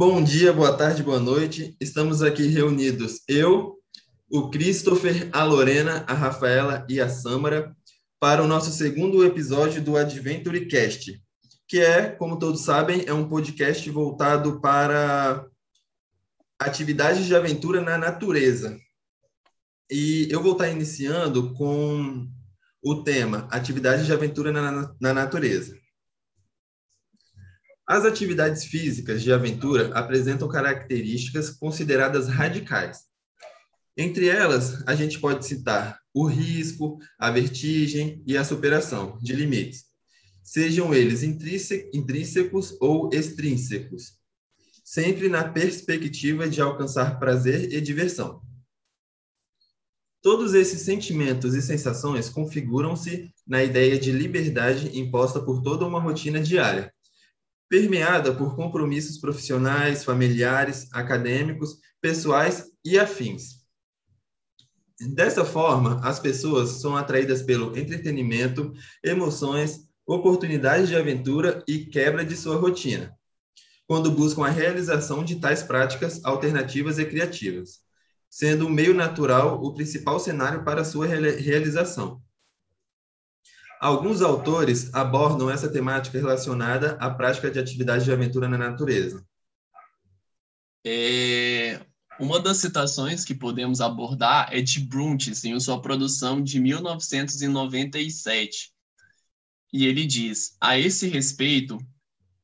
Bom dia, boa tarde, boa noite. Estamos aqui reunidos eu, o Christopher, a Lorena, a Rafaela e a Samara para o nosso segundo episódio do Adventure Cast, que é, como todos sabem, é um podcast voltado para atividades de aventura na natureza. E eu vou estar iniciando com o tema Atividades de aventura na, na natureza. As atividades físicas de aventura apresentam características consideradas radicais. Entre elas, a gente pode citar o risco, a vertigem e a superação de limites, sejam eles intrínsecos ou extrínsecos, sempre na perspectiva de alcançar prazer e diversão. Todos esses sentimentos e sensações configuram-se na ideia de liberdade imposta por toda uma rotina diária, permeada por compromissos profissionais, familiares, acadêmicos, pessoais e afins. Dessa forma, as pessoas são atraídas pelo entretenimento, emoções, oportunidades de aventura e quebra de sua rotina, quando buscam a realização de tais práticas alternativas e criativas, sendo o meio natural o principal cenário para sua realização. Alguns autores abordam essa temática relacionada à prática de atividades de aventura na natureza. É, uma das citações que podemos abordar é de Bruntes, em sua produção de 1997. E ele diz: A esse respeito,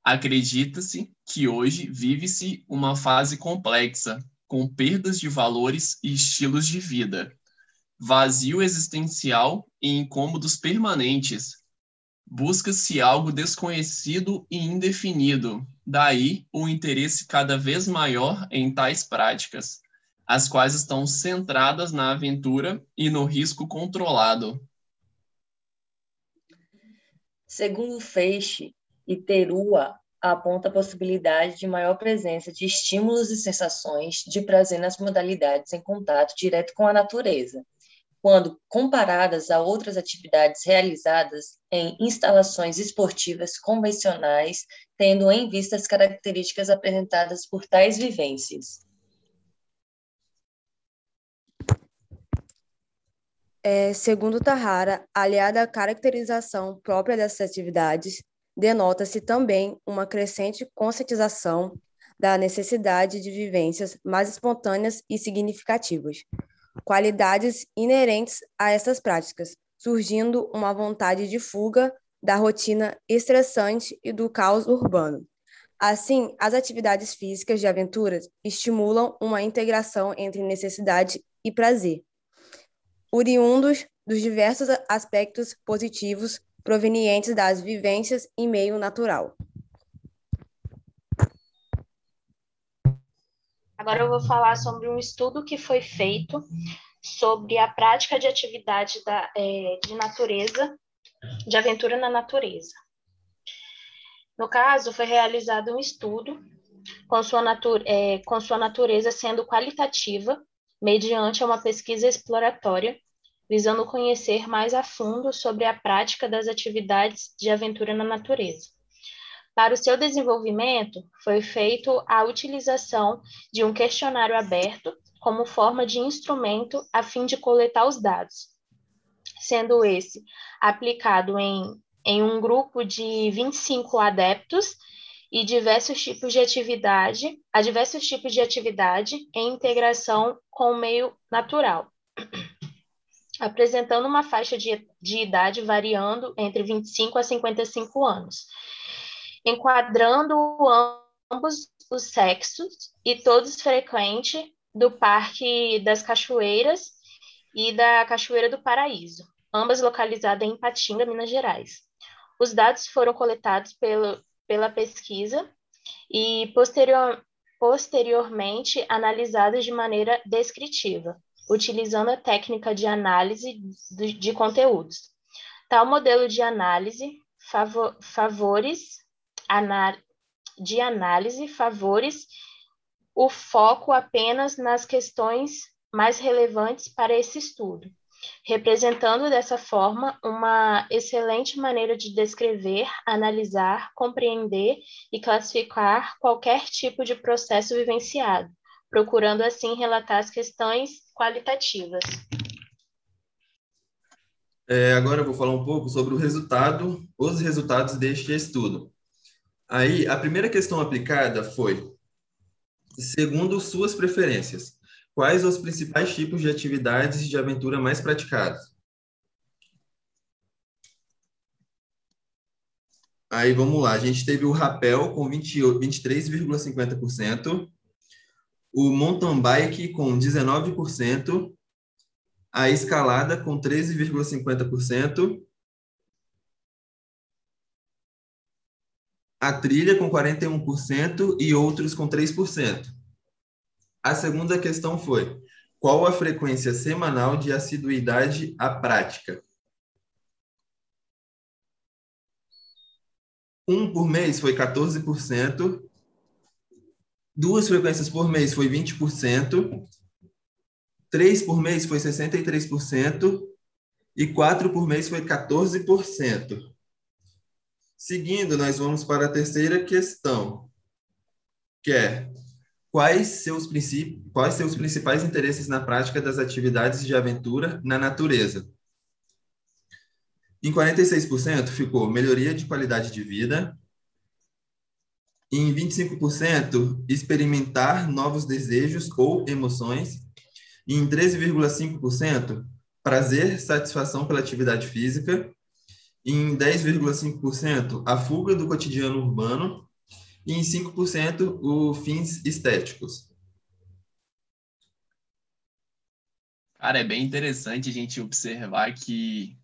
acredita-se que hoje vive-se uma fase complexa, com perdas de valores e estilos de vida, vazio existencial e incômodos permanentes. Busca-se algo desconhecido e indefinido, daí o interesse cada vez maior em tais práticas, as quais estão centradas na aventura e no risco controlado. Segundo Feixe e Terua, aponta a possibilidade de maior presença de estímulos e sensações de prazer nas modalidades em contato direto com a natureza, quando comparadas a outras atividades realizadas em instalações esportivas convencionais, tendo em vista as características apresentadas por tais vivências. É, segundo Tahara, aliada à caracterização própria dessas atividades, denota-se também uma crescente conscientização da necessidade de vivências mais espontâneas e significativas, qualidades inerentes a essas práticas, surgindo uma vontade de fuga da rotina estressante e do caos urbano. Assim, as atividades físicas de aventuras estimulam uma integração entre necessidade e prazer, oriundos dos diversos aspectos positivos provenientes das vivências em meio natural. Agora eu vou falar sobre um estudo que foi feito sobre a prática de atividade da, é, de natureza, de aventura na natureza. No caso, foi realizado um estudo com sua, é, com sua natureza sendo qualitativa, mediante uma pesquisa exploratória, visando conhecer mais a fundo sobre a prática das atividades de aventura na natureza. Para o seu desenvolvimento, foi feito a utilização de um questionário aberto como forma de instrumento a fim de coletar os dados, sendo esse aplicado em, em um grupo de 25 adeptos e diversos tipos de atividade, a diversos tipos de atividade em integração com o meio natural, apresentando uma faixa de, de idade variando entre 25 a 55 anos enquadrando ambos os sexos e todos frequentes do Parque das Cachoeiras e da Cachoeira do Paraíso, ambas localizadas em Patinga, Minas Gerais. Os dados foram coletados pelo, pela pesquisa e posterior, posteriormente analisados de maneira descritiva, utilizando a técnica de análise de, de conteúdos. Tal modelo de análise favor, favores de análise favores o foco apenas nas questões mais relevantes para esse estudo representando dessa forma uma excelente maneira de descrever, analisar, compreender e classificar qualquer tipo de processo vivenciado, procurando assim relatar as questões qualitativas. É, agora eu vou falar um pouco sobre o resultado, os resultados deste estudo. Aí, a primeira questão aplicada foi: segundo suas preferências, quais os principais tipos de atividades de aventura mais praticados? Aí vamos lá, a gente teve o rapel com 23,50%, o mountain bike com 19%, a escalada com 13,50%, a trilha com 41% e outros com 3%. A segunda questão foi: qual a frequência semanal de assiduidade à prática? Um por mês foi 14%, duas frequências por mês foi 20%, três por mês foi 63%, e quatro por mês foi 14%. Seguindo, nós vamos para a terceira questão, que é quais seus, quais seus principais interesses na prática das atividades de aventura na natureza? Em 46% ficou melhoria de qualidade de vida. Em 25%, experimentar novos desejos ou emoções. Em 13,5%, prazer, satisfação pela atividade física em 10,5% a fuga do cotidiano urbano e em 5% os fins estéticos. Cara, é bem interessante a gente observar que,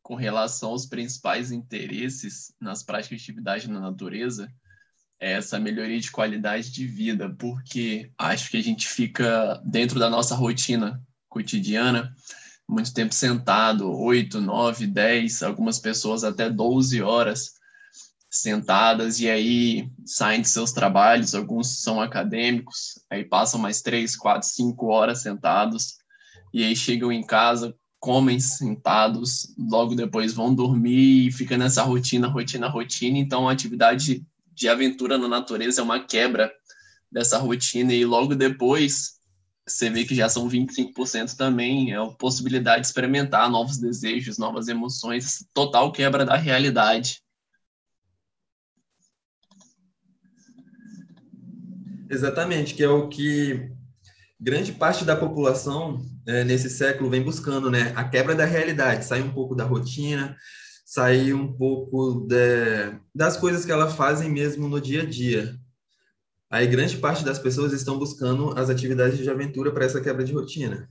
com relação aos principais interesses nas práticas de atividade na natureza, é essa melhoria de qualidade de vida, porque acho que a gente fica dentro da nossa rotina cotidiana muito tempo sentado, 8, 9, 10, algumas pessoas até 12 horas sentadas, e aí saem de seus trabalhos, alguns são acadêmicos, aí passam mais 3, 4, 5 horas sentados, e aí chegam em casa, comem sentados, logo depois vão dormir e fica nessa rotina, rotina, rotina. Então, a atividade de aventura na natureza é uma quebra dessa rotina, e logo depois você vê que já são 25% também, é a possibilidade de experimentar novos desejos, novas emoções, total quebra da realidade. Exatamente, que é o que grande parte da população é, nesse século vem buscando, né? A quebra da realidade, sair um pouco da rotina, sair um pouco de, das coisas que ela fazem mesmo no dia a dia. Aí grande parte das pessoas estão buscando as atividades de aventura para essa quebra de rotina.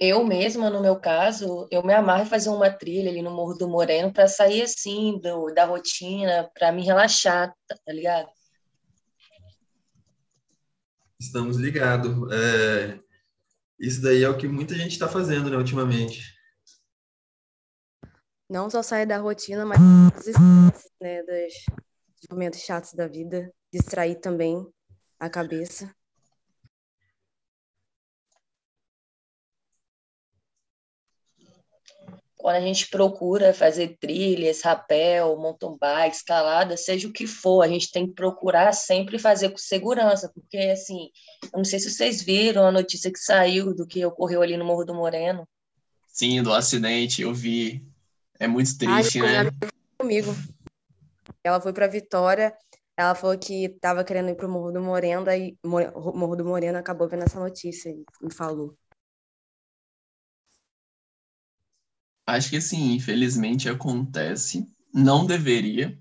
Eu mesma, no meu caso, eu me amarro em fazer uma trilha ali no Morro do Moreno para sair assim do, da rotina, para me relaxar, tá ligado? Estamos ligados. É, isso daí é o que muita gente está fazendo, né, ultimamente não só sair da rotina, mas né, dos momentos chatos da vida, distrair também a cabeça. Quando a gente procura fazer trilhas, rapel, mountain bike, escalada, seja o que for, a gente tem que procurar sempre fazer com segurança, porque assim, eu não sei se vocês viram a notícia que saiu do que ocorreu ali no Morro do Moreno. Sim, do acidente, eu vi. É muito triste, Ai, né? Comigo. Ela foi para Vitória, ela falou que estava querendo ir para o Morro do Moreno, e Morro do Moreno acabou vendo essa notícia e me falou. Acho que sim, infelizmente acontece. Não deveria,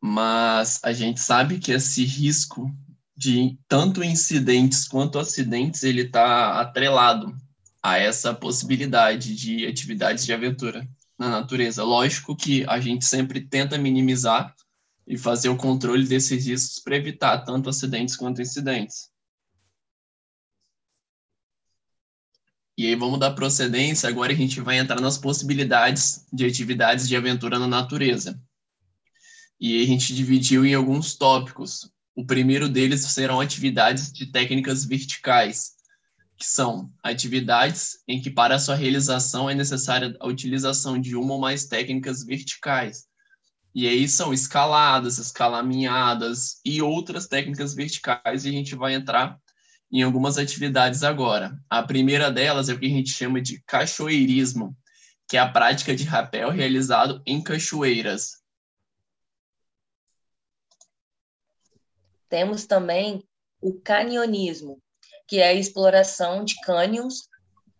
mas a gente sabe que esse risco de tanto incidentes quanto acidentes ele está atrelado a essa possibilidade de atividades de aventura na natureza. Lógico que a gente sempre tenta minimizar e fazer o controle desses riscos para evitar tanto acidentes quanto incidentes. E aí vamos dar procedência, agora a gente vai entrar nas possibilidades de atividades de aventura na natureza. E a gente dividiu em alguns tópicos. O primeiro deles serão atividades de técnicas verticais, que são atividades em que para sua realização é necessária a utilização de uma ou mais técnicas verticais. E aí são escaladas, escalaminhadas e outras técnicas verticais, e a gente vai entrar em algumas atividades agora. A primeira delas é o que a gente chama de cachoeirismo, que é a prática de rapel realizado em cachoeiras. Temos também o canionismo, que é a exploração de cânions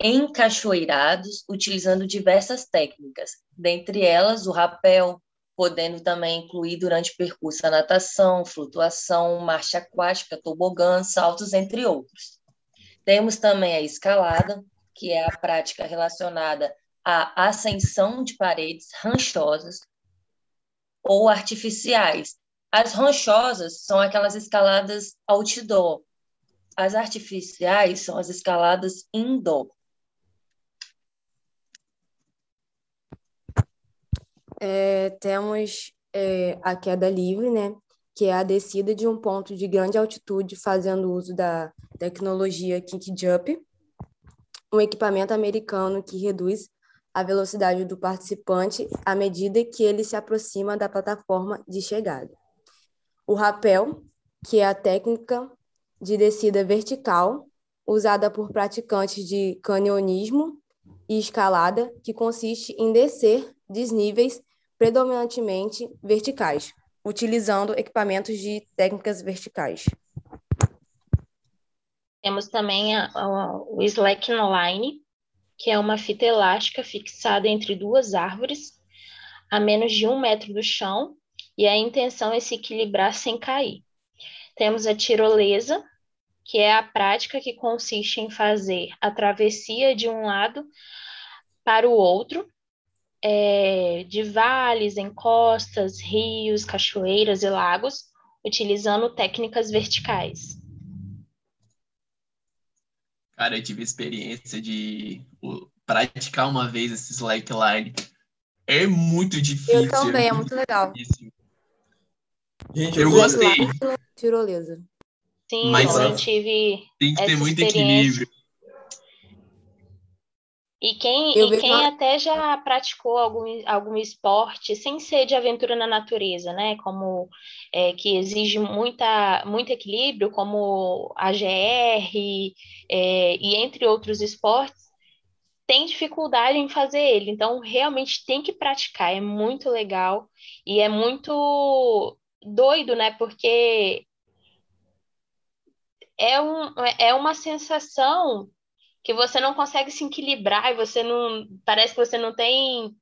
encachoeirados utilizando diversas técnicas, dentre elas o rapel, podendo também incluir durante o percurso a natação, flutuação, marcha aquática, tobogã, saltos, entre outros. Temos também a escalada, que é a prática relacionada à ascensão de paredes ranchosas ou artificiais. As ranchosas são aquelas escaladas outdoor. As artificiais são as escaladas indoor. é, temos é, a queda livre, né, que é a descida de um ponto de grande altitude fazendo uso da tecnologia Kick Jump, um equipamento americano que reduz a velocidade do participante à medida que ele se aproxima da plataforma de chegada. O rapel, que é a técnica de descida vertical usada por praticantes de canionismo e escalada, que consiste em descer desníveis predominantemente verticais, utilizando equipamentos de técnicas verticais. Temos também a, a, o slackline, que é uma fita elástica fixada entre duas árvores, a menos de um metro do chão, e a intenção é se equilibrar sem cair. Temos a tirolesa, que é a prática que consiste em fazer a travessia de um lado para o outro, é, de vales, encostas, rios, cachoeiras e lagos, utilizando técnicas verticais. Cara, eu tive experiência de praticar uma vez esse slackline. É muito difícil. Eu também, é muito, é muito legal. Gente, eu gostei. Tirolesa. Sim, Mas, eu tive. Tem que ter muito equilíbrio. E quem, e quem até já praticou algum, algum esporte sem ser de aventura na natureza, né? Como é, que exige muita, muito equilíbrio, como a GR é, e entre outros esportes, tem dificuldade em fazer ele. Então, realmente tem que praticar, é muito legal e é muito doido, né? Porque é, um, é uma sensação que você não consegue se equilibrar e você não. Parece que você não tem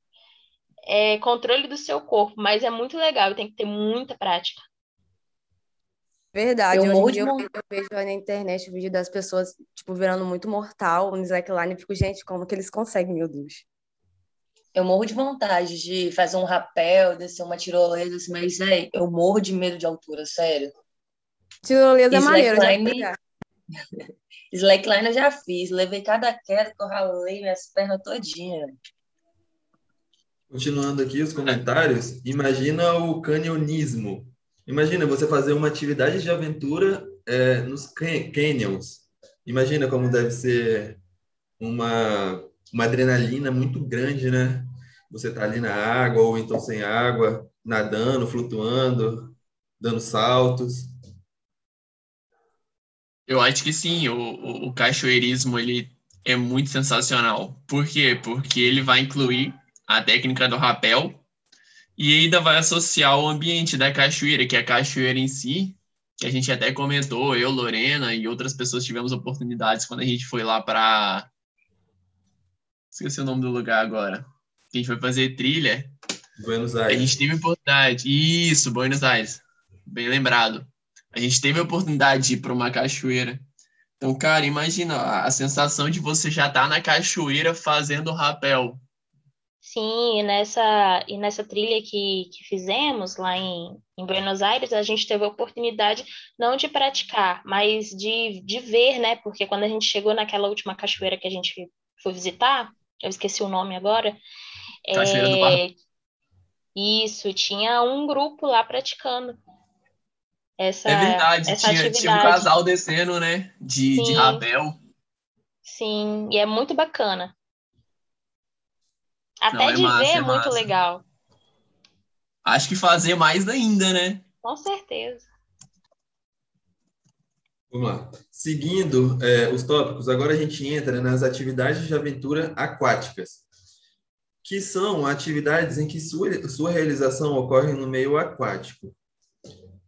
é, controle do seu corpo, mas é muito legal, tem que ter muita prática. Verdade, eu hoje em dia eu, eu, vejo na internet o vídeo das pessoas, tipo, virando muito mortal no slackline e fico, gente, como que eles conseguem, meu Deus? Eu morro de vontade de fazer um rapel, descer uma tirolesa, assim, mas, é, eu morro de medo de altura, sério. Tirolesa é maneiro, já Slackline eu já fiz, levei cada queda que eu ralei minhas pernas todinhas. Continuando aqui os comentários, imagina o canyonismo. Imagina você fazer uma atividade de aventura é, nos canyons. Imagina como deve ser uma, uma adrenalina muito grande, né? Você tá ali na água ou então sem água, nadando, flutuando, dando saltos. Eu acho que sim, o, o, o cachoeirismo ele é muito sensacional. Por quê? Porque ele vai incluir a técnica do rapel e ainda vai associar o ambiente da cachoeira, que é a cachoeira em si, que a gente até comentou, eu, Lorena e outras pessoas tivemos oportunidades quando a gente foi lá para. Esqueci o nome do lugar agora. A gente foi fazer trilha. Buenos Aires. A gente teve oportunidade. Isso, Buenos Aires. Bem lembrado. A gente teve a oportunidade de ir para uma cachoeira. Então, cara, imagina a sensação de você já estar tá na cachoeira fazendo rapel. Sim, e nessa, e nessa trilha que, que fizemos lá em, em Buenos Aires, a gente teve a oportunidade não de praticar, mas de, de ver, né? Porque quando a gente chegou naquela última cachoeira que a gente foi visitar, eu esqueci o nome agora. Cachoeira é, do Barro. Isso, tinha um grupo lá praticando essa É verdade, essa tinha, tinha um casal descendo, né? De, de rapel. Sim, e é muito bacana. Até Não, é de massa, ver é é muito legal. Acho que fazer mais ainda, né? Com certeza. Vamos lá. Seguindo é, os tópicos, agora a gente entra nas atividades de aventura aquáticas, que são atividades em que sua, sua realização ocorre no meio aquático.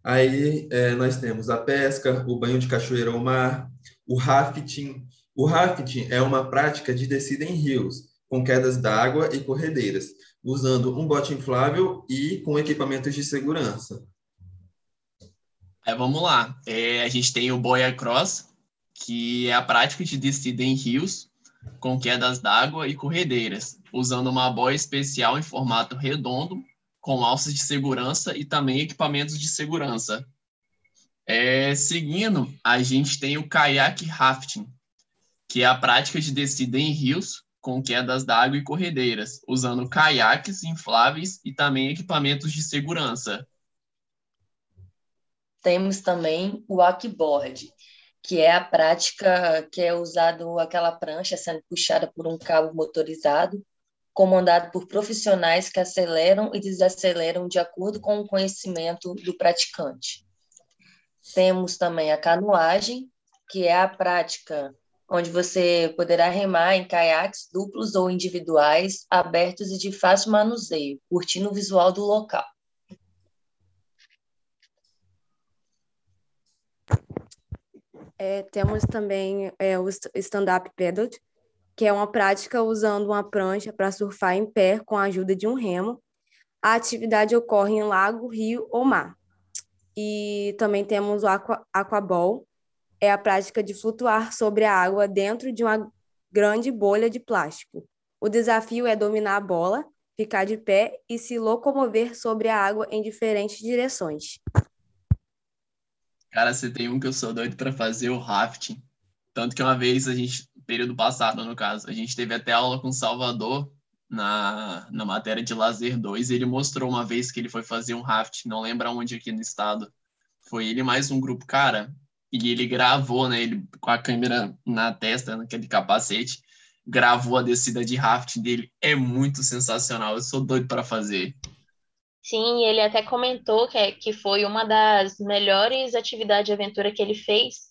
Aí é, nós temos a pesca, o banho de cachoeira ao mar, o rafting. O rafting é uma prática de descida em rios, com quedas d'água e corredeiras, usando um bote inflável e com equipamentos de segurança. Aí vamos lá. É, a gente tem o boia cross, que é a prática de descida em rios com quedas d'água e corredeiras, usando uma boia especial em formato redondo, com alças de segurança e também equipamentos de segurança. É, seguindo, a gente tem o kayak rafting, que é a prática de descida em rios com quedas d'água e corredeiras, usando caiaques infláveis e também equipamentos de segurança. Temos também o wakeboard, que é a prática que é usado aquela prancha sendo puxada por um cabo motorizado, comandado por profissionais que aceleram e desaceleram de acordo com o conhecimento do praticante. Temos também a canoagem, que é a prática onde você poderá remar em caiaques duplos ou individuais, abertos e de fácil manuseio, curtindo o visual do local. É, temos também é, o st- stand-up paddle, que é uma prática usando uma prancha para surfar em pé com a ajuda de um remo. A atividade ocorre em lago, rio ou mar. E também temos o aqua, aquaball, é a prática de flutuar sobre a água dentro de uma grande bolha de plástico. O desafio é dominar a bola, ficar de pé e se locomover sobre a água em diferentes direções. Cara, você tem um que eu sou doido para fazer, o rafting. Tanto que uma vez a gente, período passado, no caso, a gente teve até aula com Salvador na, na matéria de lazer 2. Ele mostrou uma vez que ele foi fazer um rafting, não lembro onde aqui no estado. Foi ele mais um grupo, cara, e ele gravou, né, ele com a câmera na testa, naquele capacete, gravou a descida de rafting dele. É muito sensacional, eu sou doido para fazer. Sim, ele até comentou que, é- que foi uma das melhores atividades de aventura que ele fez,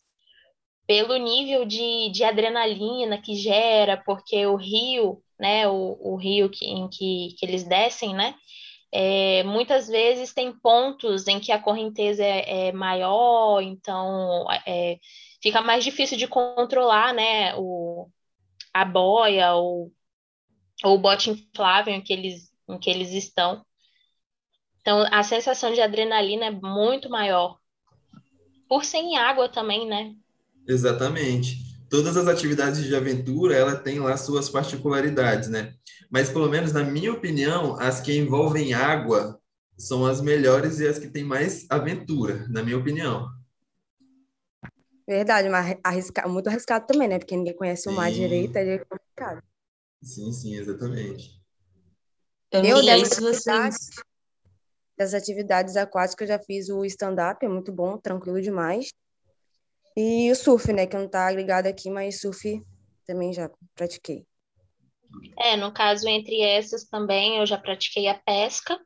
pelo nível de, de adrenalina que gera, porque o rio, né, o, o rio que, em que, que eles descem, né, é, muitas vezes tem pontos em que a correnteza é, é maior, então é, fica mais difícil de controlar, né, o, a boia ou, ou o bote inflável em que eles, em que eles estão. Então, a sensação de adrenalina é muito maior. Por ser em água também, né? Exatamente. Todas as atividades de aventura, ela tem lá suas particularidades, né? Mas, pelo menos na minha opinião, as que envolvem água são as melhores e as que têm mais aventura, na minha opinião. Verdade, mas arrisca, muito arriscado também, né? Porque ninguém conhece o mar direito, é complicado. Sim, sim, exatamente. Eu, Eu, aí, dessas se vocês... atividades, das atividades aquáticas, eu já fiz o stand-up, é muito bom, tranquilo demais. E o surf, né? Que não tá agregado aqui, mas surf também já pratiquei. É, no caso, entre essas também, eu já pratiquei a pesca,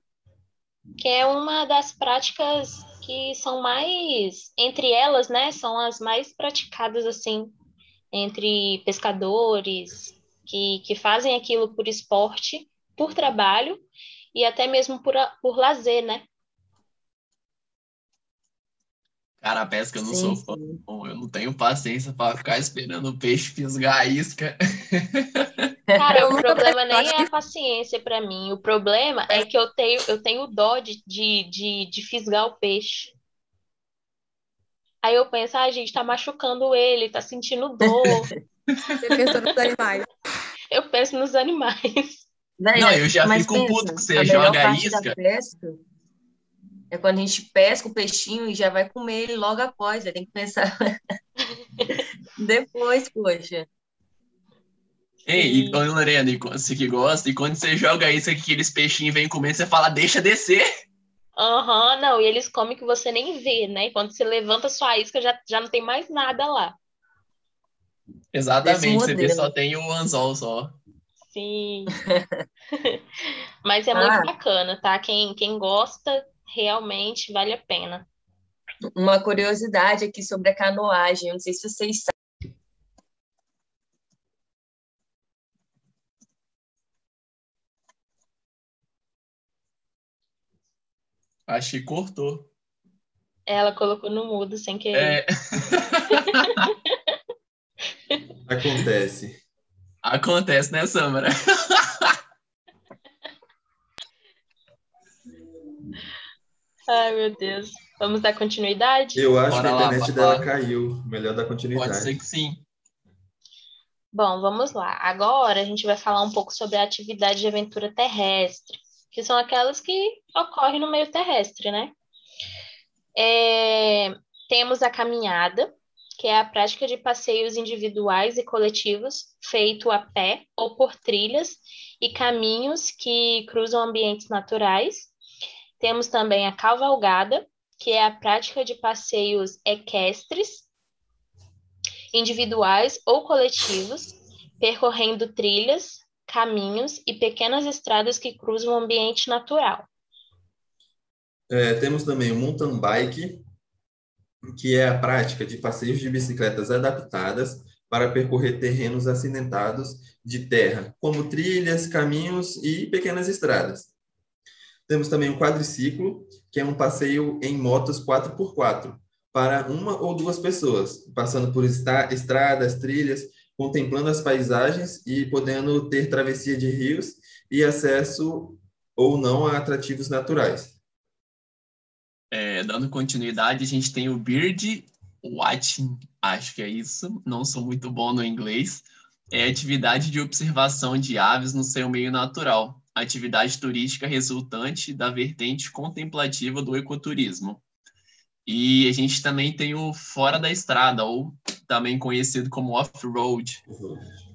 que é uma das práticas que são mais, entre elas, né, são as mais praticadas, assim, entre pescadores que, que fazem aquilo por esporte, por trabalho e até mesmo por, por lazer, né? Cara, a pesca eu não Sim, sou fã, não. eu não tenho paciência para ficar esperando o peixe fisgar a isca. Cara, Eu o problema nem é a paciência para mim. O problema é que eu tenho, eu tenho dó de, de, de, de fisgar o peixe. Aí eu penso, ah, gente, tá machucando ele, tá sentindo dor. Você pensou nos animais. Eu penso nos animais. Véi, Não, eu já mas fico pensa, puto que você joga a parte da isca. pesca é quando a gente pesca o peixinho e já vai comer ele logo após. Aí tem que pensar depois, poxa. Ei, e, Lorena, e quando você que gosta, e quando você joga isso, que aqueles peixinhos vêm comendo, você fala, deixa descer. Aham, não, e eles comem que você nem vê, né? Quando você levanta sua isca, já, já não tem mais nada lá. Exatamente, você vê só tem o anzol só. Sim. Mas é muito ah. bacana, tá? Quem, quem gosta, realmente vale a pena. Uma curiosidade aqui sobre a canoagem, não sei se vocês sabem. Acho que cortou. Ela colocou no mudo sem querer. É. Acontece. Acontece, né, Samara? Ai, meu Deus. Vamos dar continuidade? Eu acho Bora que a internet lá, dela caiu. Melhor dar continuidade. Pode ser que sim. Bom, vamos lá. Agora a gente vai falar um pouco sobre a atividade de aventura terrestre, que são aquelas que ocorrem no meio terrestre, né? É, temos a caminhada, que é a prática de passeios individuais e coletivos feito a pé ou por trilhas e caminhos que cruzam ambientes naturais. Temos também a cavalgada, que é a prática de passeios equestres, individuais ou coletivos, percorrendo trilhas, caminhos e pequenas estradas que cruzam o ambiente natural. É, temos também o mountain bike, que é a prática de passeios de bicicletas adaptadas para percorrer terrenos acidentados de terra, como trilhas, caminhos e pequenas estradas. Temos também o quadriciclo, que é um passeio em motos 4x4, para uma ou duas pessoas, passando por estradas, trilhas, contemplando as paisagens e podendo ter travessia de rios e acesso ou não a atrativos naturais. É, dando continuidade, a gente tem o Bird Watching, acho que é isso, não sou muito bom no inglês. É atividade de observação de aves no seu meio natural, atividade turística resultante da vertente contemplativa do ecoturismo. E a gente também tem o fora da estrada, ou também conhecido como off-road,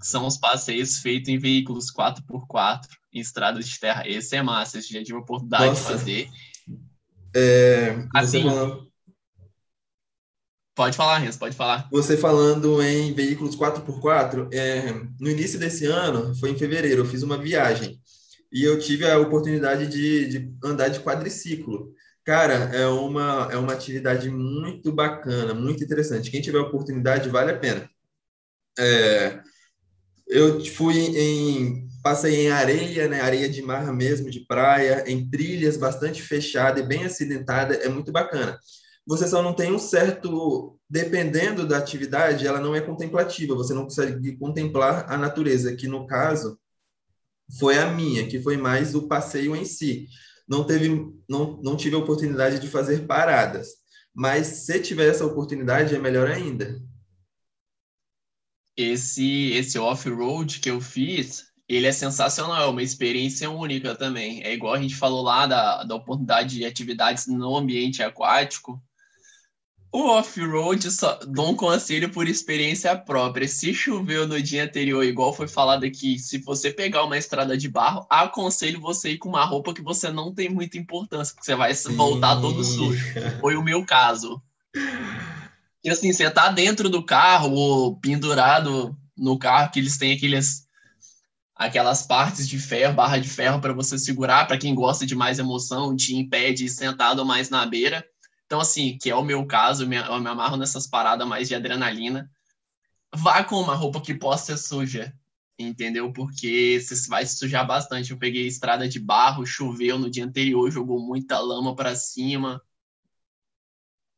que são os passeios feitos em veículos 4x4 em estradas de terra. Esse é massa, esse já tive a oportunidade Nossa. de fazer. É, assim, falando... Pode falar, Renzo, pode falar. Você falando em veículos 4x4, é, no início desse ano, foi em fevereiro, eu fiz uma viagem e eu tive a oportunidade de, de andar de quadriciclo. Cara, é uma, é uma atividade muito bacana, muito interessante. Quem tiver oportunidade, vale a pena. É, eu fui em passei em areia, né, areia de mar mesmo, de praia, em trilhas bastante fechada e bem acidentada, é muito bacana. Você só não tem um certo, dependendo da atividade, ela não é contemplativa, você não consegue contemplar a natureza, que no caso foi a minha, que foi mais o passeio em si. Não teve, não, não tive a oportunidade de fazer paradas, mas se tiver essa oportunidade é melhor ainda. Esse esse off-road que eu fiz, ele é sensacional, é uma experiência única também. É igual a gente falou lá da, da oportunidade de atividades no ambiente aquático. O off-road, só dou um conselho por experiência própria. Se choveu no dia anterior, igual foi falado aqui, se você pegar uma estrada de barro, aconselho você ir com uma roupa que você não tem muita importância, porque você vai Sim. voltar todo sujo. Foi o meu caso. E assim, você tá dentro do carro ou pendurado no carro, que eles têm aqueles aquelas partes de ferro, barra de ferro para você segurar, para quem gosta de mais emoção, te impede sentado mais na beira. Então, assim, que é o meu caso, eu me, eu me amarro nessas paradas mais de adrenalina. Vá com uma roupa que possa ser suja, entendeu? Porque você vai se sujar bastante. Eu peguei estrada de barro, choveu no dia anterior, jogou muita lama para cima.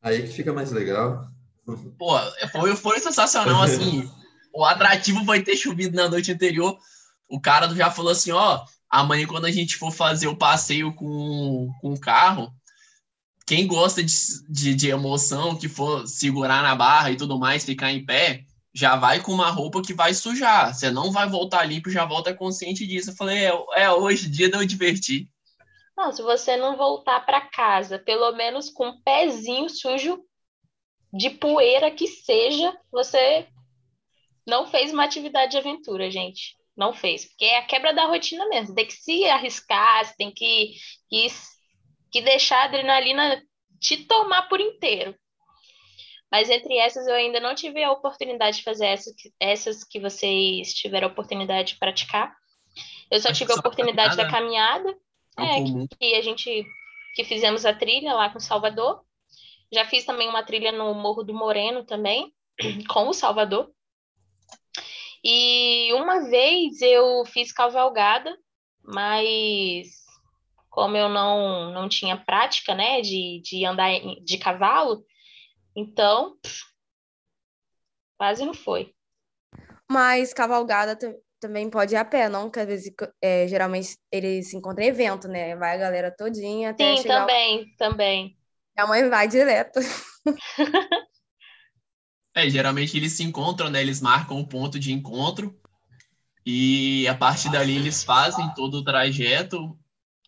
Aí que fica mais legal. Pô, foi, foi sensacional, assim. o atrativo foi ter chovido na noite anterior o cara já falou assim, ó, amanhã quando a gente for fazer o passeio com, com o carro, quem gosta de, de, de, emoção, que for segurar na barra e tudo mais, ficar em pé, já vai com uma roupa que vai sujar. Você não vai voltar limpo, já volta consciente disso. Eu falei, é, é hoje dia de eu divertir. Não, se você não voltar para casa, pelo menos com um pezinho sujo de poeira que seja, você não fez uma atividade de aventura, gente não fez, porque é a quebra da rotina mesmo. Tem que se arriscar, você tem que, que, que deixar a adrenalina te tomar por inteiro. Mas entre essas, eu ainda não tive a oportunidade de fazer essas, essas que vocês tiveram a oportunidade de praticar. Eu só Acho tive a que oportunidade da caminhada caminhada, É o é, comum. que a gente que fizemos a trilha lá com Salvador. Já fiz também uma trilha no Morro do Moreno também, com o Salvador. E uma vez eu fiz cavalgada, mas como eu não, não tinha prática, né, de, de andar de cavalo, então quase não foi. Mas cavalgada ta- também pode ir a pé, não? Que às vezes, é, geralmente, eles se encontram em evento, né? Vai a galera todinha até Sim, chegar... também, também. A mãe vai direto. É, geralmente eles se encontram, né? Eles marcam o ponto de encontro e a partir dali eles fazem todo o trajeto.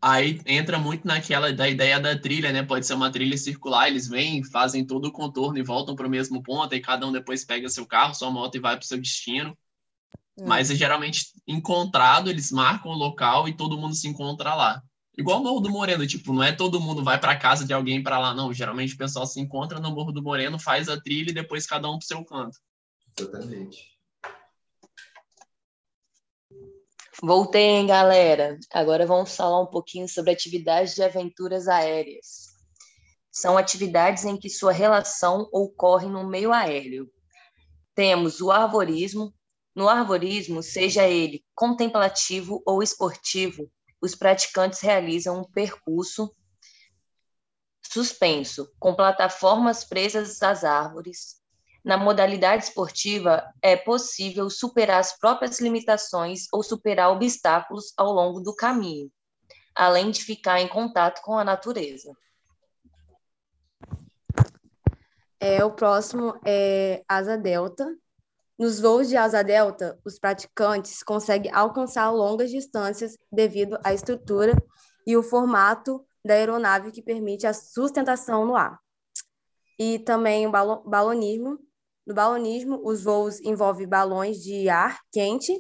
Aí entra muito naquela da ideia da trilha, né? Pode ser uma trilha circular, eles vêm, fazem todo o contorno e voltam para o mesmo ponto, e cada um depois pega seu carro, sua moto e vai para o seu destino. Mas é geralmente encontrado, eles marcam o local e todo mundo se encontra lá. Igual o Morro do Moreno, tipo, não é todo mundo vai para casa de alguém para lá, não. Geralmente o pessoal se encontra no Morro do Moreno, faz a trilha e depois cada um pro seu canto. Exatamente. Voltei, galera. Agora vamos falar um pouquinho sobre atividades de aventuras aéreas. São atividades em que sua relação ocorre no meio aéreo. Temos o arvorismo. No arvorismo, seja ele contemplativo ou esportivo, os praticantes realizam um percurso suspenso, com plataformas presas às árvores. Na modalidade esportiva, é possível superar as próprias limitações ou superar obstáculos ao longo do caminho, além de ficar em contato com a natureza. É, o próximo é asa delta. Nos voos de asa delta, os praticantes conseguem alcançar longas distâncias devido à estrutura e o formato da aeronave que permite a sustentação no ar. E também o balo- balonismo. No balonismo, os voos envolvem balões de ar quente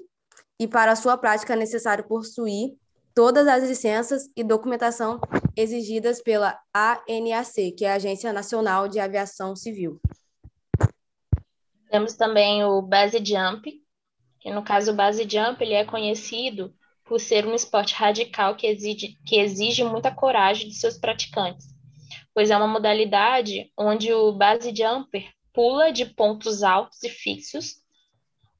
e para sua prática é necessário possuir todas as licenças e documentação exigidas pela ANAC, que é a Agência Nacional de Aviação Civil. Temos também o base jump, que no caso o base jump ele é conhecido por ser um esporte radical que exige, que exige muita coragem de seus praticantes, pois é uma modalidade onde o base jumper pula de pontos altos e fixos,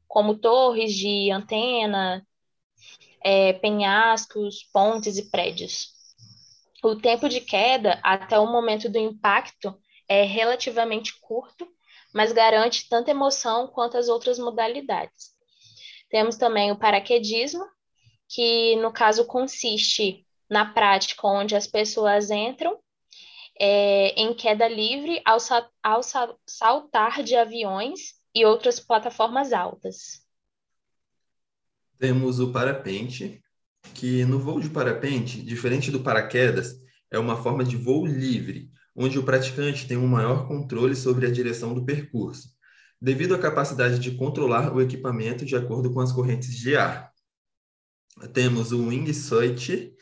como torres de antena, é, penhascos, pontes e prédios. O tempo de queda até o momento do impacto é relativamente curto, mas garante tanta emoção quanto as outras modalidades. Temos também o paraquedismo, que no caso consiste na prática onde as pessoas entram é, em queda livre ao, ao sa saltar de aviões e outras plataformas altas. Temos o parapente, que no voo de parapente, diferente do paraquedas, é uma forma de voo livre, onde o praticante tem um maior controle sobre a direção do percurso, devido à capacidade de controlar o equipamento de acordo com as correntes de ar. Temos o wingsuit,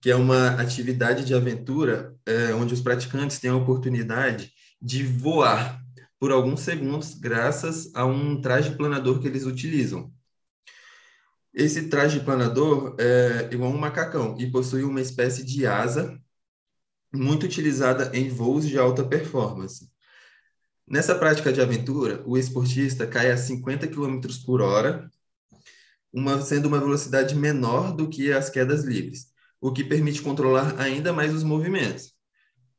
que é uma atividade de aventura é, onde os praticantes têm a oportunidade de voar por alguns segundos graças a um traje planador que eles utilizam. Esse traje planador é igual um macacão e possui uma espécie de asa muito utilizada em voos de alta performance. Nessa prática de aventura, o esportista cai a 50 km por hora, uma, sendo uma velocidade menor do que as quedas livres, o que permite controlar ainda mais os movimentos.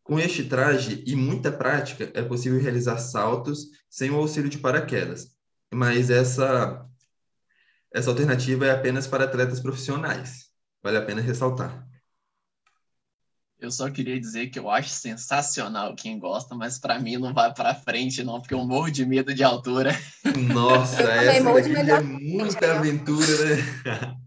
Com este traje e muita prática, é possível realizar saltos sem o auxílio de paraquedas, mas essa, essa alternativa é apenas para atletas profissionais. Vale a pena ressaltar. Eu só queria dizer que eu acho sensacional quem gosta, mas para mim não vai para frente não, porque eu morro de medo de altura. Nossa, essa daqui é muita aventura, né?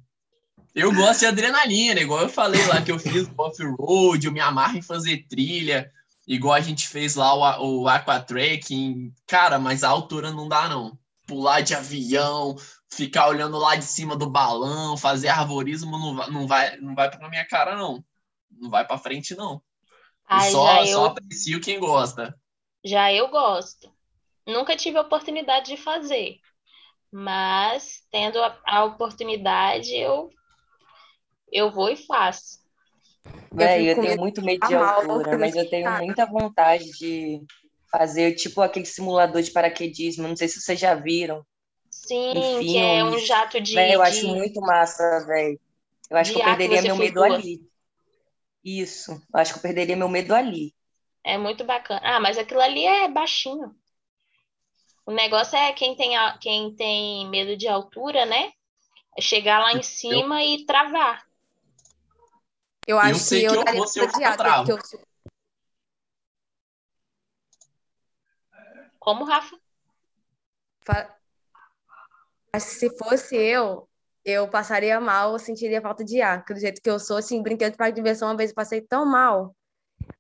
Eu gosto de adrenalina, igual eu falei lá que eu fiz off-road, eu me amarro em fazer trilha, igual a gente fez lá o, o aquatrekking. Cara, mas a altura não dá não. Pular de avião, ficar olhando lá de cima do balão, fazer arvorismo não vai, não vai, não vai pra minha cara não. Não vai para frente não. Ah, só, só eu, aprecio quem gosta. já eu gosto. nunca tive a oportunidade de fazer, mas tendo a, a oportunidade, eu, eu vou e faço. Véi, eu, eu tenho muito medo de altura, mas eu tenho muita vontade de fazer tipo aquele simulador de paraquedismo. Não sei se vocês já viram. Sim, que é um jato de. Véi, eu de... acho muito massa, velho. Eu acho que eu perderia meu medo ali. Isso, eu acho que eu perderia meu medo ali. É muito bacana. Ah, mas aquilo ali é baixinho. O negócio é quem tem, quem tem medo de altura, né? É chegar lá em cima eu... e travar. Eu acho eu sei que eu, que eu vou ser o eu... Como, Rafa? Se fosse eu, eu passaria mal, eu sentiria falta de ar. Porque do jeito que eu sou, assim, brinquedo de parque de diversão, uma vez eu passei tão mal.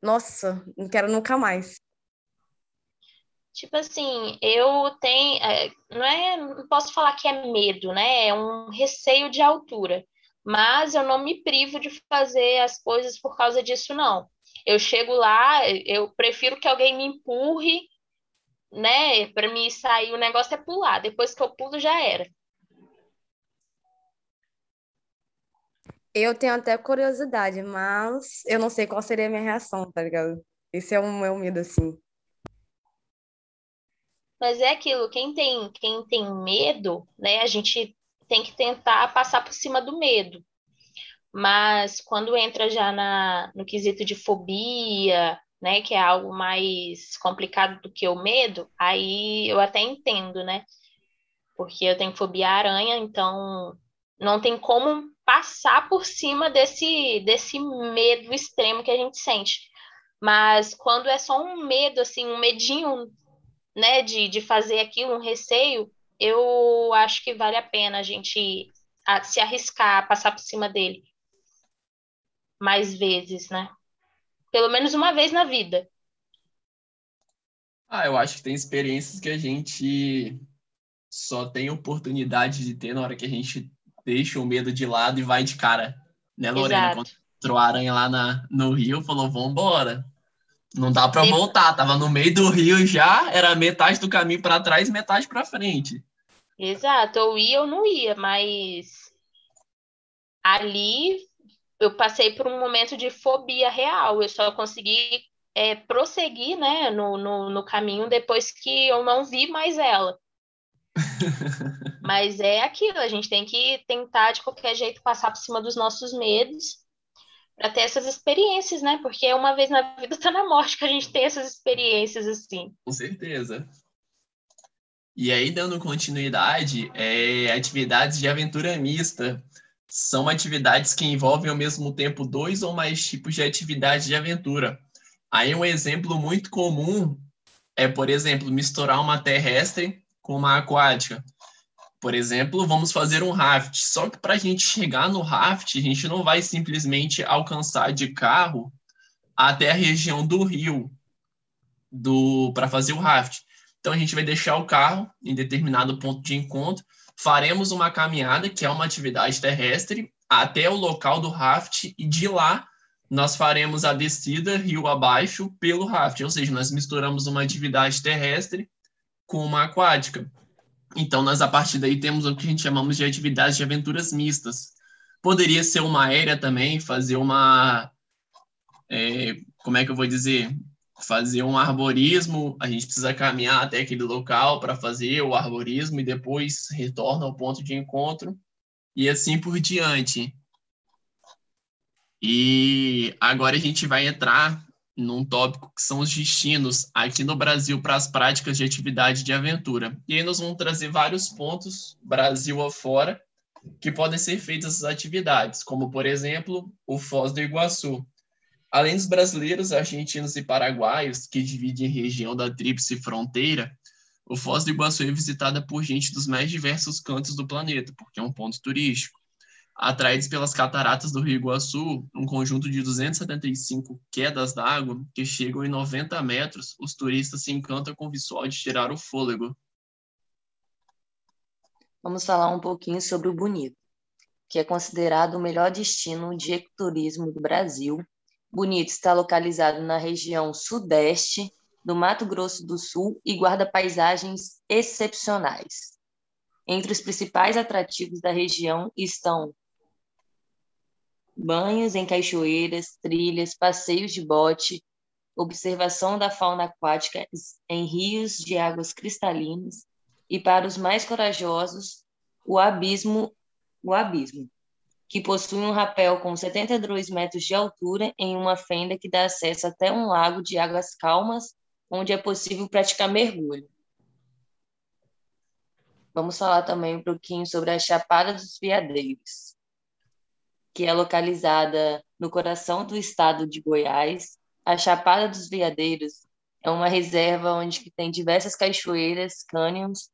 Nossa, não quero nunca mais. Tipo assim, eu tenho. É, não é. Não posso falar que é medo, né? É um receio de altura. Mas eu não me privo de fazer as coisas por causa disso, não. Eu chego lá, eu prefiro que alguém me empurre, né? Para mim sair, o negócio é pular. Depois que eu pulo, já era. Eu tenho até curiosidade, mas eu não sei qual seria a minha reação, tá ligado? Esse é o meu medo, assim. Mas é aquilo, quem tem, quem tem medo, né? A gente tem que tentar passar por cima do medo. Mas quando entra já na, no quesito de fobia, né, que é algo mais complicado do que o medo, aí eu até entendo, né? Porque eu tenho fobia à aranha, então não tem como passar por cima desse, desse medo extremo que a gente sente. Mas quando é só um medo, assim, um medinho, né, de, de fazer aquilo, um receio, eu acho que vale a pena a gente se arriscar, passar por cima dele mais vezes, né? Pelo menos uma vez na vida. Ah, eu acho que tem experiências que a gente só tem oportunidade de ter na hora que a gente deixa o medo de lado e vai de cara. Né, Lorena? Exato. Encontrou a aranha lá na, no Rio, falou, vambora. Não dá para voltar, tava no meio do rio já, era metade do caminho para trás metade para frente. Exato, ou ia ou não ia, mas ali eu passei por um momento de fobia real, eu só consegui é, prosseguir né, no, no, no caminho depois que eu não vi mais ela. Mas é aquilo, a gente tem que tentar de qualquer jeito passar por cima dos nossos medos para ter essas experiências, né? Porque uma vez na vida está na morte que a gente tem essas experiências assim. Com certeza. E aí, dando continuidade, é, atividades de aventura mista são atividades que envolvem ao mesmo tempo dois ou mais tipos de atividade de aventura. Aí um exemplo muito comum é, por exemplo, misturar uma terrestre com uma aquática. Por exemplo, vamos fazer um raft. Só que para a gente chegar no raft, a gente não vai simplesmente alcançar de carro até a região do rio do para fazer o raft. Então a gente vai deixar o carro em determinado ponto de encontro, faremos uma caminhada, que é uma atividade terrestre, até o local do raft e de lá nós faremos a descida rio abaixo pelo raft, ou seja, nós misturamos uma atividade terrestre com uma aquática. Então, nós a partir daí temos o que a gente chamamos de atividades de aventuras mistas. Poderia ser uma aérea também, fazer uma. É, como é que eu vou dizer? Fazer um arborismo, a gente precisa caminhar até aquele local para fazer o arborismo e depois retorna ao ponto de encontro, e assim por diante. E agora a gente vai entrar num tópico que são os destinos aqui no Brasil para as práticas de atividade de aventura. E aí nós vamos trazer vários pontos, Brasil afora, que podem ser feitas essas atividades, como, por exemplo, o Foz do Iguaçu. Além dos brasileiros, argentinos e paraguaios, que dividem a região da tríplice fronteira, o Foz do Iguaçu é visitada por gente dos mais diversos cantos do planeta, porque é um ponto turístico. Atraídos pelas cataratas do Rio Iguaçu, um conjunto de 275 quedas d'água que chegam em 90 metros, os turistas se encantam com o visual de tirar o fôlego. Vamos falar um pouquinho sobre o Bonito, que é considerado o melhor destino de ecoturismo do Brasil. Bonito está localizado na região sudeste do Mato Grosso do Sul e guarda paisagens excepcionais. Entre os principais atrativos da região estão banhos em cachoeiras, trilhas, passeios de bote, observação da fauna aquática em rios de águas cristalinas e para os mais corajosos, o abismo, o abismo, que possui um rapel com 72 metros de altura em uma fenda que dá acesso até um lago de águas calmas, onde é possível praticar mergulho. Vamos falar também um pouquinho sobre a Chapada dos Veadeiros, que é localizada no coração do estado de Goiás. A Chapada dos Veadeiros é uma reserva onde tem diversas cachoeiras, cânions,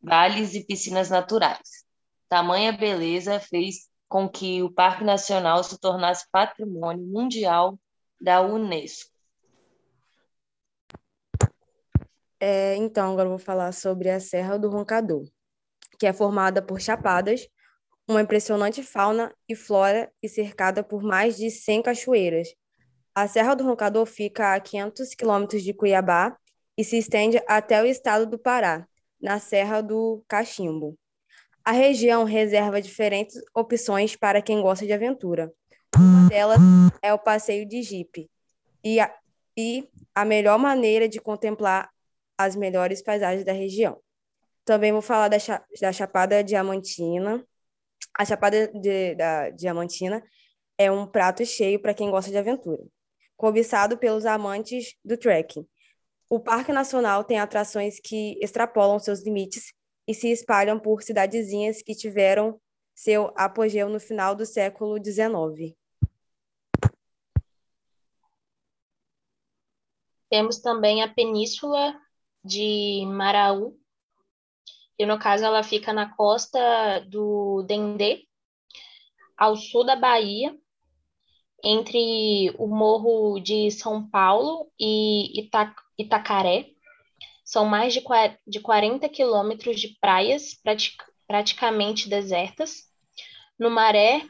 vales e piscinas naturais. Tamanha beleza fez com que o Parque Nacional se tornasse patrimônio mundial da Unesco. É, então, agora eu vou falar sobre a Serra do Roncador, que é formada por chapadas, uma impressionante fauna e flora e cercada por mais de 100 cachoeiras. A Serra do Roncador fica a 500 quilômetros de Cuiabá e se estende até o estado do Pará, na Serra do Cachimbo. A região reserva diferentes opções para quem gosta de aventura. Uma delas é o passeio de jipe, e a, e a melhor maneira de contemplar as melhores paisagens da região. Também vou falar da, da Chapada Diamantina. A Chapada de, da Diamantina é um prato cheio para quem gosta de aventura, cobiçado pelos amantes do trekking. O Parque Nacional tem atrações que extrapolam seus limites e se espalham por cidadezinhas que tiveram seu apogeu no final do século XIX. Temos também a Península de Maraú, e no caso ela fica na costa do Dendê, ao sul da Bahia, entre o Morro de São Paulo e Ita Itacaré. São mais de 40 quilômetros de praias pratic praticamente desertas. No maré,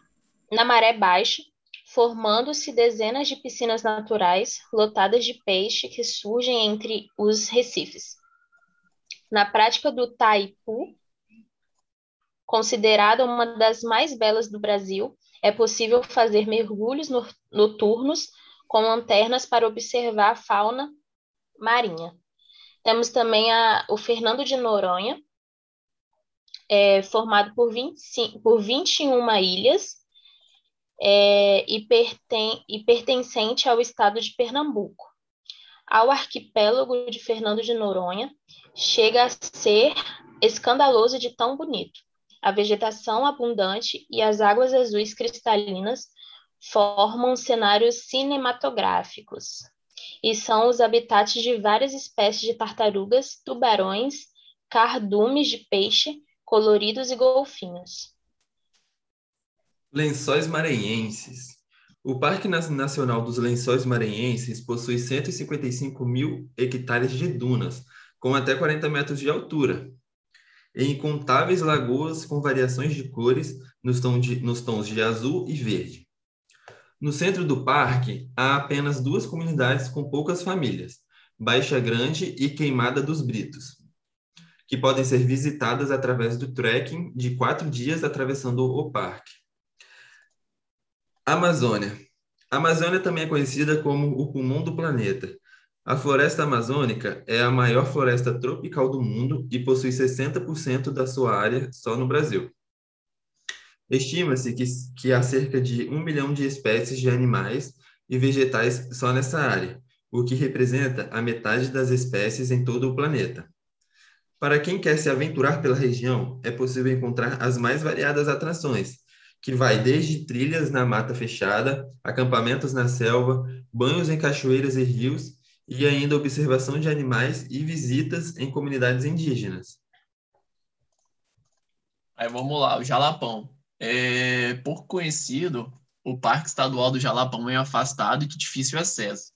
na maré baixa, formando-se dezenas de piscinas naturais lotadas de peixe que surgem entre os recifes. Na prática do taipu, considerada uma das mais belas do Brasil, é possível fazer mergulhos noturnos com lanternas para observar a fauna marinha. Temos também a, o Fernando de Noronha, é, formado por, 25, por 21 ilhas é, e, perten, e pertencente ao estado de Pernambuco. Ao arquipélago de Fernando de Noronha, chega a ser escandaloso de tão bonito a vegetação abundante e as águas azuis cristalinas formam cenários cinematográficos e são os habitats de várias espécies de tartarugas, tubarões, cardumes de peixe, coloridos e golfinhos. Lençóis Maranhenses. O Parque Nacional dos Lençóis Maranhenses possui 155 mil hectares de dunas, com até 40 metros de altura, e incontáveis lagoas com variações de cores nos, tom de, nos tons de azul e verde. No centro do parque, há apenas duas comunidades com poucas famílias, Baixa Grande e Queimada dos Britos, que podem ser visitadas através do trekking de quatro dias atravessando o parque. Amazônia. A Amazônia também é conhecida como o pulmão do planeta, a floresta amazônica é a maior floresta tropical do mundo e possui 60% da sua área só no Brasil. Estima-se que, que há cerca de um milhão de espécies de animais e vegetais só nessa área, o que representa a metade das espécies em todo o planeta. Para quem quer se aventurar pela região, é possível encontrar as mais variadas atrações, que vai desde trilhas na mata fechada, acampamentos na selva, banhos em cachoeiras e rios e ainda observação de animais e visitas em comunidades indígenas. Aí vamos lá, o Jalapão. É, por conhecido, o Parque Estadual do Jalapão é afastado e de difícil acesso.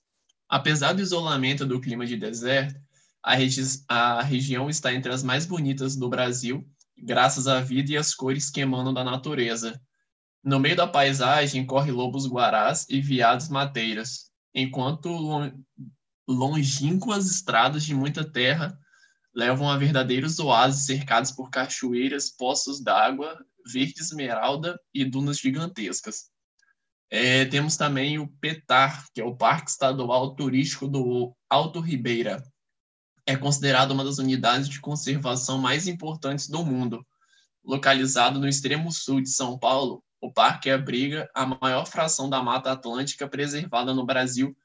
Apesar do isolamento do clima de deserto, a, regi a região está entre as mais bonitas do Brasil, graças à vida e às cores que emanam da natureza. No meio da paisagem corre lobos guarás e viados mateiras, enquanto longínquas estradas de muita terra levam a verdadeiros oásis cercados por cachoeiras, poços d'água, verde esmeralda e dunas gigantescas. É, temos também o PETAR, que é o Parque Estadual Turístico do Alto Ribeira. É considerado uma das unidades de conservação mais importantes do mundo. Localizado no extremo sul de São Paulo, o parque abriga a maior fração da Mata Atlântica preservada no Brasil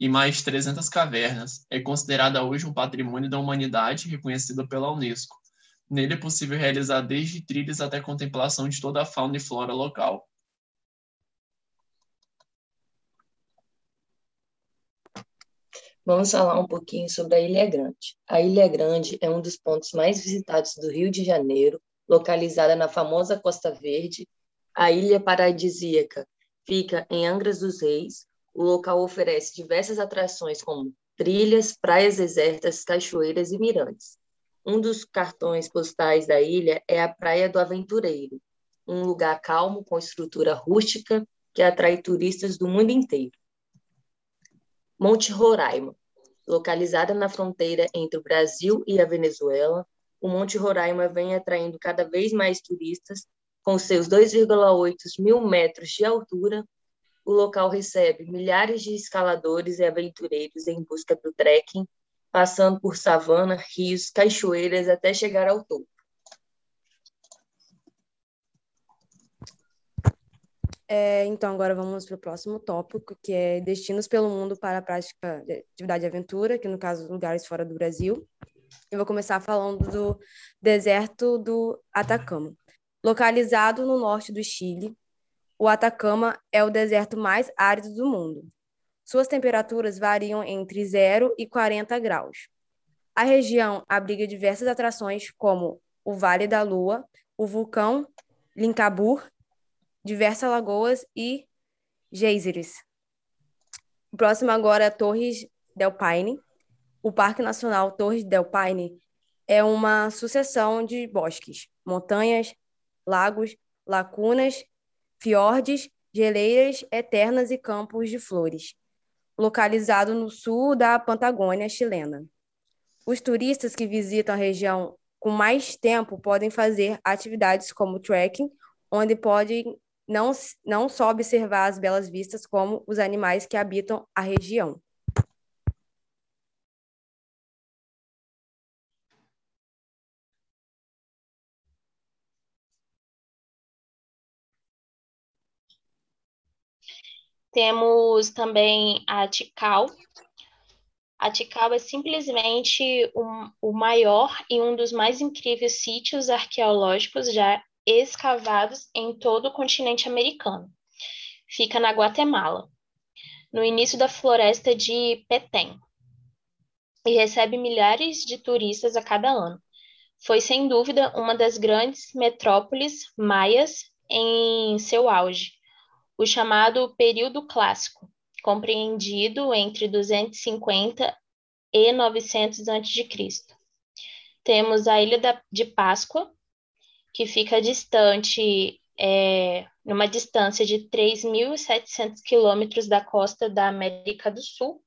e mais 300 cavernas. É considerada hoje um patrimônio da humanidade reconhecido pela Unesco. Nele é possível realizar desde trilhas até contemplação de toda a fauna e flora local. Vamos falar um pouquinho sobre a Ilha Grande. A Ilha Grande é um dos pontos mais visitados do Rio de Janeiro, localizada na famosa Costa Verde. A ilha paradisíaca fica em Angra dos Reis. O local oferece diversas atrações como trilhas, praias desertas, cachoeiras e mirantes. Um dos cartões postais da ilha é a Praia do Aventureiro, um lugar calmo com estrutura rústica que atrai turistas do mundo inteiro. Monte Roraima. Localizada na fronteira entre o Brasil e a Venezuela, o Monte Roraima vem atraindo cada vez mais turistas. Com seus 2,8 mil metros de altura, o local recebe milhares de escaladores e aventureiros em busca do trekking, passando por savana, rios, cachoeiras até chegar ao topo. É, então, agora vamos para o próximo tópico, que é destinos pelo mundo para a prática de atividade de aventura, que no caso, lugares fora do Brasil. Eu vou começar falando do deserto do Atacama. Localizado no norte do Chile, o Atacama é o deserto mais árido do mundo. Suas temperaturas variam entre 0 e 40 graus. A região abriga diversas atrações, como o Vale da Lua, o vulcão Lincabur diversas lagoas e geysers. Próximo agora é Torres del Paine. O Parque Nacional Torres del Paine é uma sucessão de bosques, montanhas, lagos, lacunas, fiordes, geleiras eternas e campos de flores, localizado no sul da Patagônia chilena. Os turistas que visitam a região com mais tempo podem fazer atividades como trekking, onde podem não, não só observar as belas vistas, como os animais que habitam a região. Temos também a Tikal. A Tikal é simplesmente um, o maior e um dos mais incríveis sítios arqueológicos já escavados em todo o continente americano. Fica na Guatemala, no início da floresta de Petén, e recebe milhares de turistas a cada ano. Foi, sem dúvida, uma das grandes metrópoles maias em seu auge, o chamado período clássico, compreendido entre 250 e 900 a.C. Temos a Ilha de Páscoa, que fica distante, é, numa distância de 3.700 quilômetros da costa da América do Sul.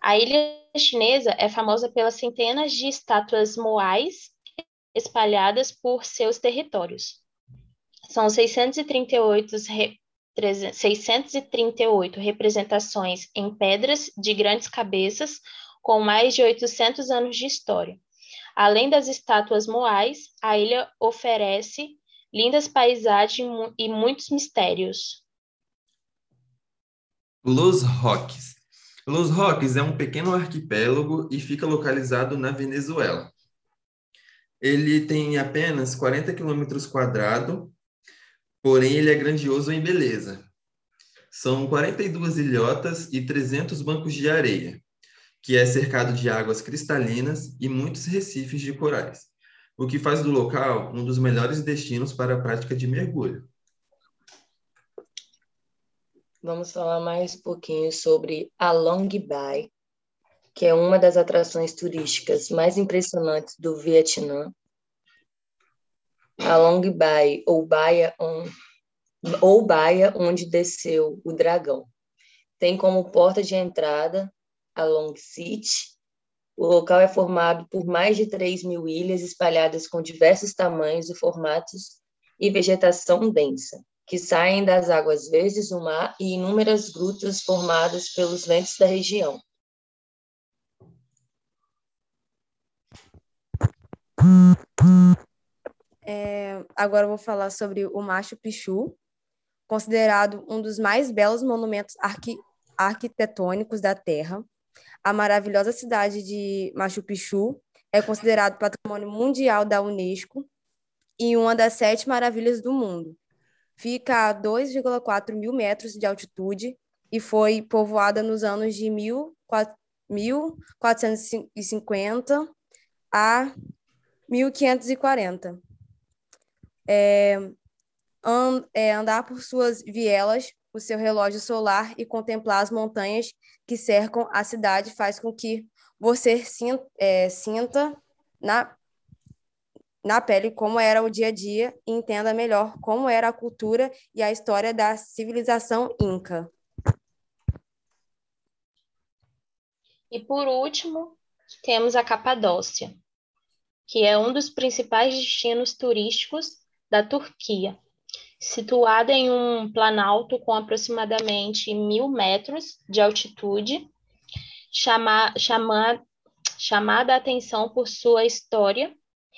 A ilha chinesa é famosa pelas centenas de estátuas moais espalhadas por seus territórios. São 638, 638 representações em pedras de grandes cabeças com mais de 800 anos de história. Além das estátuas moais, a ilha oferece lindas paisagens e muitos mistérios. Los Roques. Los Roques é um pequeno arquipélago e fica localizado na Venezuela. Ele tem apenas 40 quilômetros quadrados, porém ele é grandioso em beleza. São 42 ilhotas e 300 bancos de areia que é cercado de águas cristalinas e muitos recifes de corais, o que faz do local um dos melhores destinos para a prática de mergulho. Vamos falar mais um pouquinho sobre a Long Bay, que é uma das atrações turísticas mais impressionantes do Vietnã. A Long Bay, ou baia, ou baia onde desceu o dragão. Tem como porta de entrada a Long City. O local é formado por mais de 3 mil ilhas espalhadas com diversos tamanhos e formatos e vegetação densa, que saem das águas verdes do mar e inúmeras grutas formadas pelos ventos da região. É, agora eu vou falar sobre o Machu Picchu, considerado um dos mais belos monumentos arqui arquitetônicos da Terra. A maravilhosa cidade de Machu Picchu é considerado patrimônio mundial da Unesco e uma das sete maravilhas do mundo. Fica a 2,4 mil metros de altitude e foi povoada nos anos de 1450 a 1540. É, and, é, andar por suas vielas, o seu relógio solar e contemplar as montanhas que cercam a cidade faz com que você sinta, é, sinta na, na pele como era o dia a dia e entenda melhor como era a cultura e a história da civilização inca. E por último, temos a Capadócia, que é um dos principais destinos turísticos da Turquia, situada em um planalto com aproximadamente mil metros de altitude, chama, chama, chamada a atenção por sua história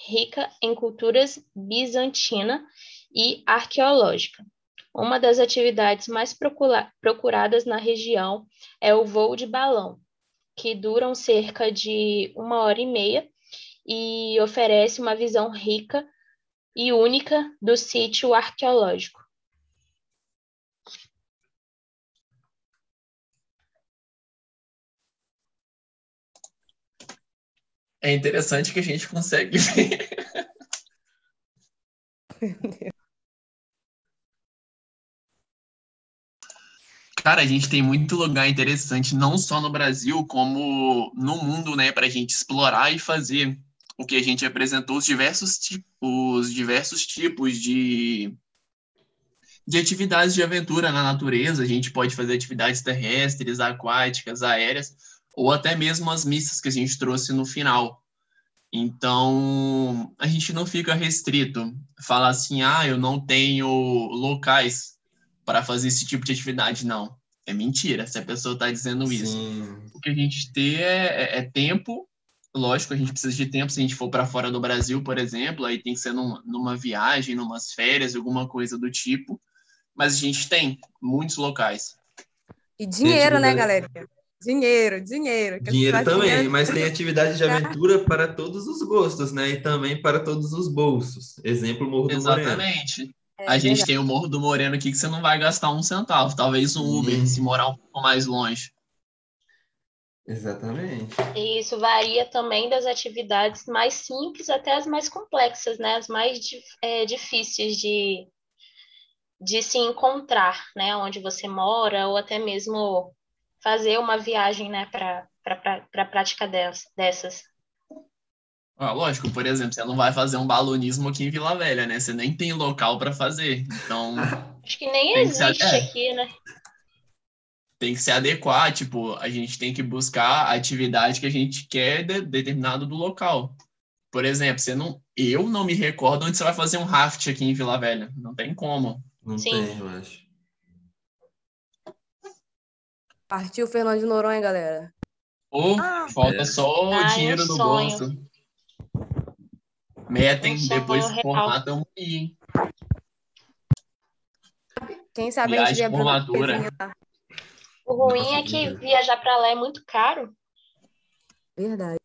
rica em culturas bizantina e arqueológica. Uma das atividades mais procura, procuradas na região é o voo de balão, que duram cerca de uma hora e meia e oferece uma visão rica e única do sítio arqueológico. É interessante que a gente consegue ver. Cara, a gente tem muito lugar interessante, não só no Brasil, como no mundo, né, para a gente explorar e fazer o que a gente apresentou, os diversos, os diversos tipos de, de atividades de aventura na natureza. A gente pode fazer atividades terrestres, aquáticas, aéreas, ou até mesmo as missas que a gente trouxe no final. Então, a gente não fica restrito. Falar assim, ah, eu não tenho locais para fazer esse tipo de atividade. Não, é mentira se a pessoa está dizendo Sim. isso. O que a gente tem é, é, é tempo Lógico, a gente precisa de tempo se a gente for para fora do Brasil, por exemplo, aí tem que ser num, numa viagem, numas férias, alguma coisa do tipo. Mas a gente tem muitos locais. E dinheiro, né, galera? Dinheiro, dinheiro. Dinheiro também, dinheiro. mas tem atividade de aventura para todos os gostos, né? E também para todos os bolsos. Exemplo, Morro Exatamente. do Moreno. Exatamente. É, a gente tem o Morro do Moreno aqui que você não vai gastar um centavo, talvez um Uber, hum. se morar um pouco mais longe. Exatamente. E isso varia também das atividades mais simples até as mais complexas, né? As mais é, difíceis de, de se encontrar, né? Onde você mora, ou até mesmo fazer uma viagem, né, para a prática dessas. Ah, lógico, por exemplo, você não vai fazer um balonismo aqui em Vila Velha, né? Você nem tem local para fazer. Então. Acho que nem existe é. aqui, né? Tem que se adequar, tipo, a gente tem que buscar a atividade que a gente quer de, determinado do local. Por exemplo, você não, eu não me recordo onde você vai fazer um raft aqui em Vila Velha. Não tem como. Não Sim. tem, eu acho. Partiu Fernando de Noronha, galera. Ou ah, falta é. só o ah, dinheiro no bolso. Metem, depois formatam aí. Quem sabe Viagem a gente formatura. O ruim é que viajar para lá é muito caro. Verdade.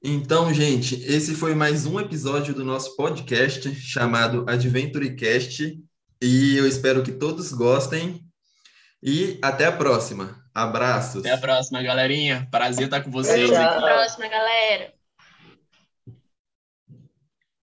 Então, gente, esse foi mais um episódio do nosso podcast chamado AdventureCast e eu espero que todos gostem e até a próxima. Abraços. Até a próxima, galerinha. Prazer estar com vocês. Até a próxima, galera.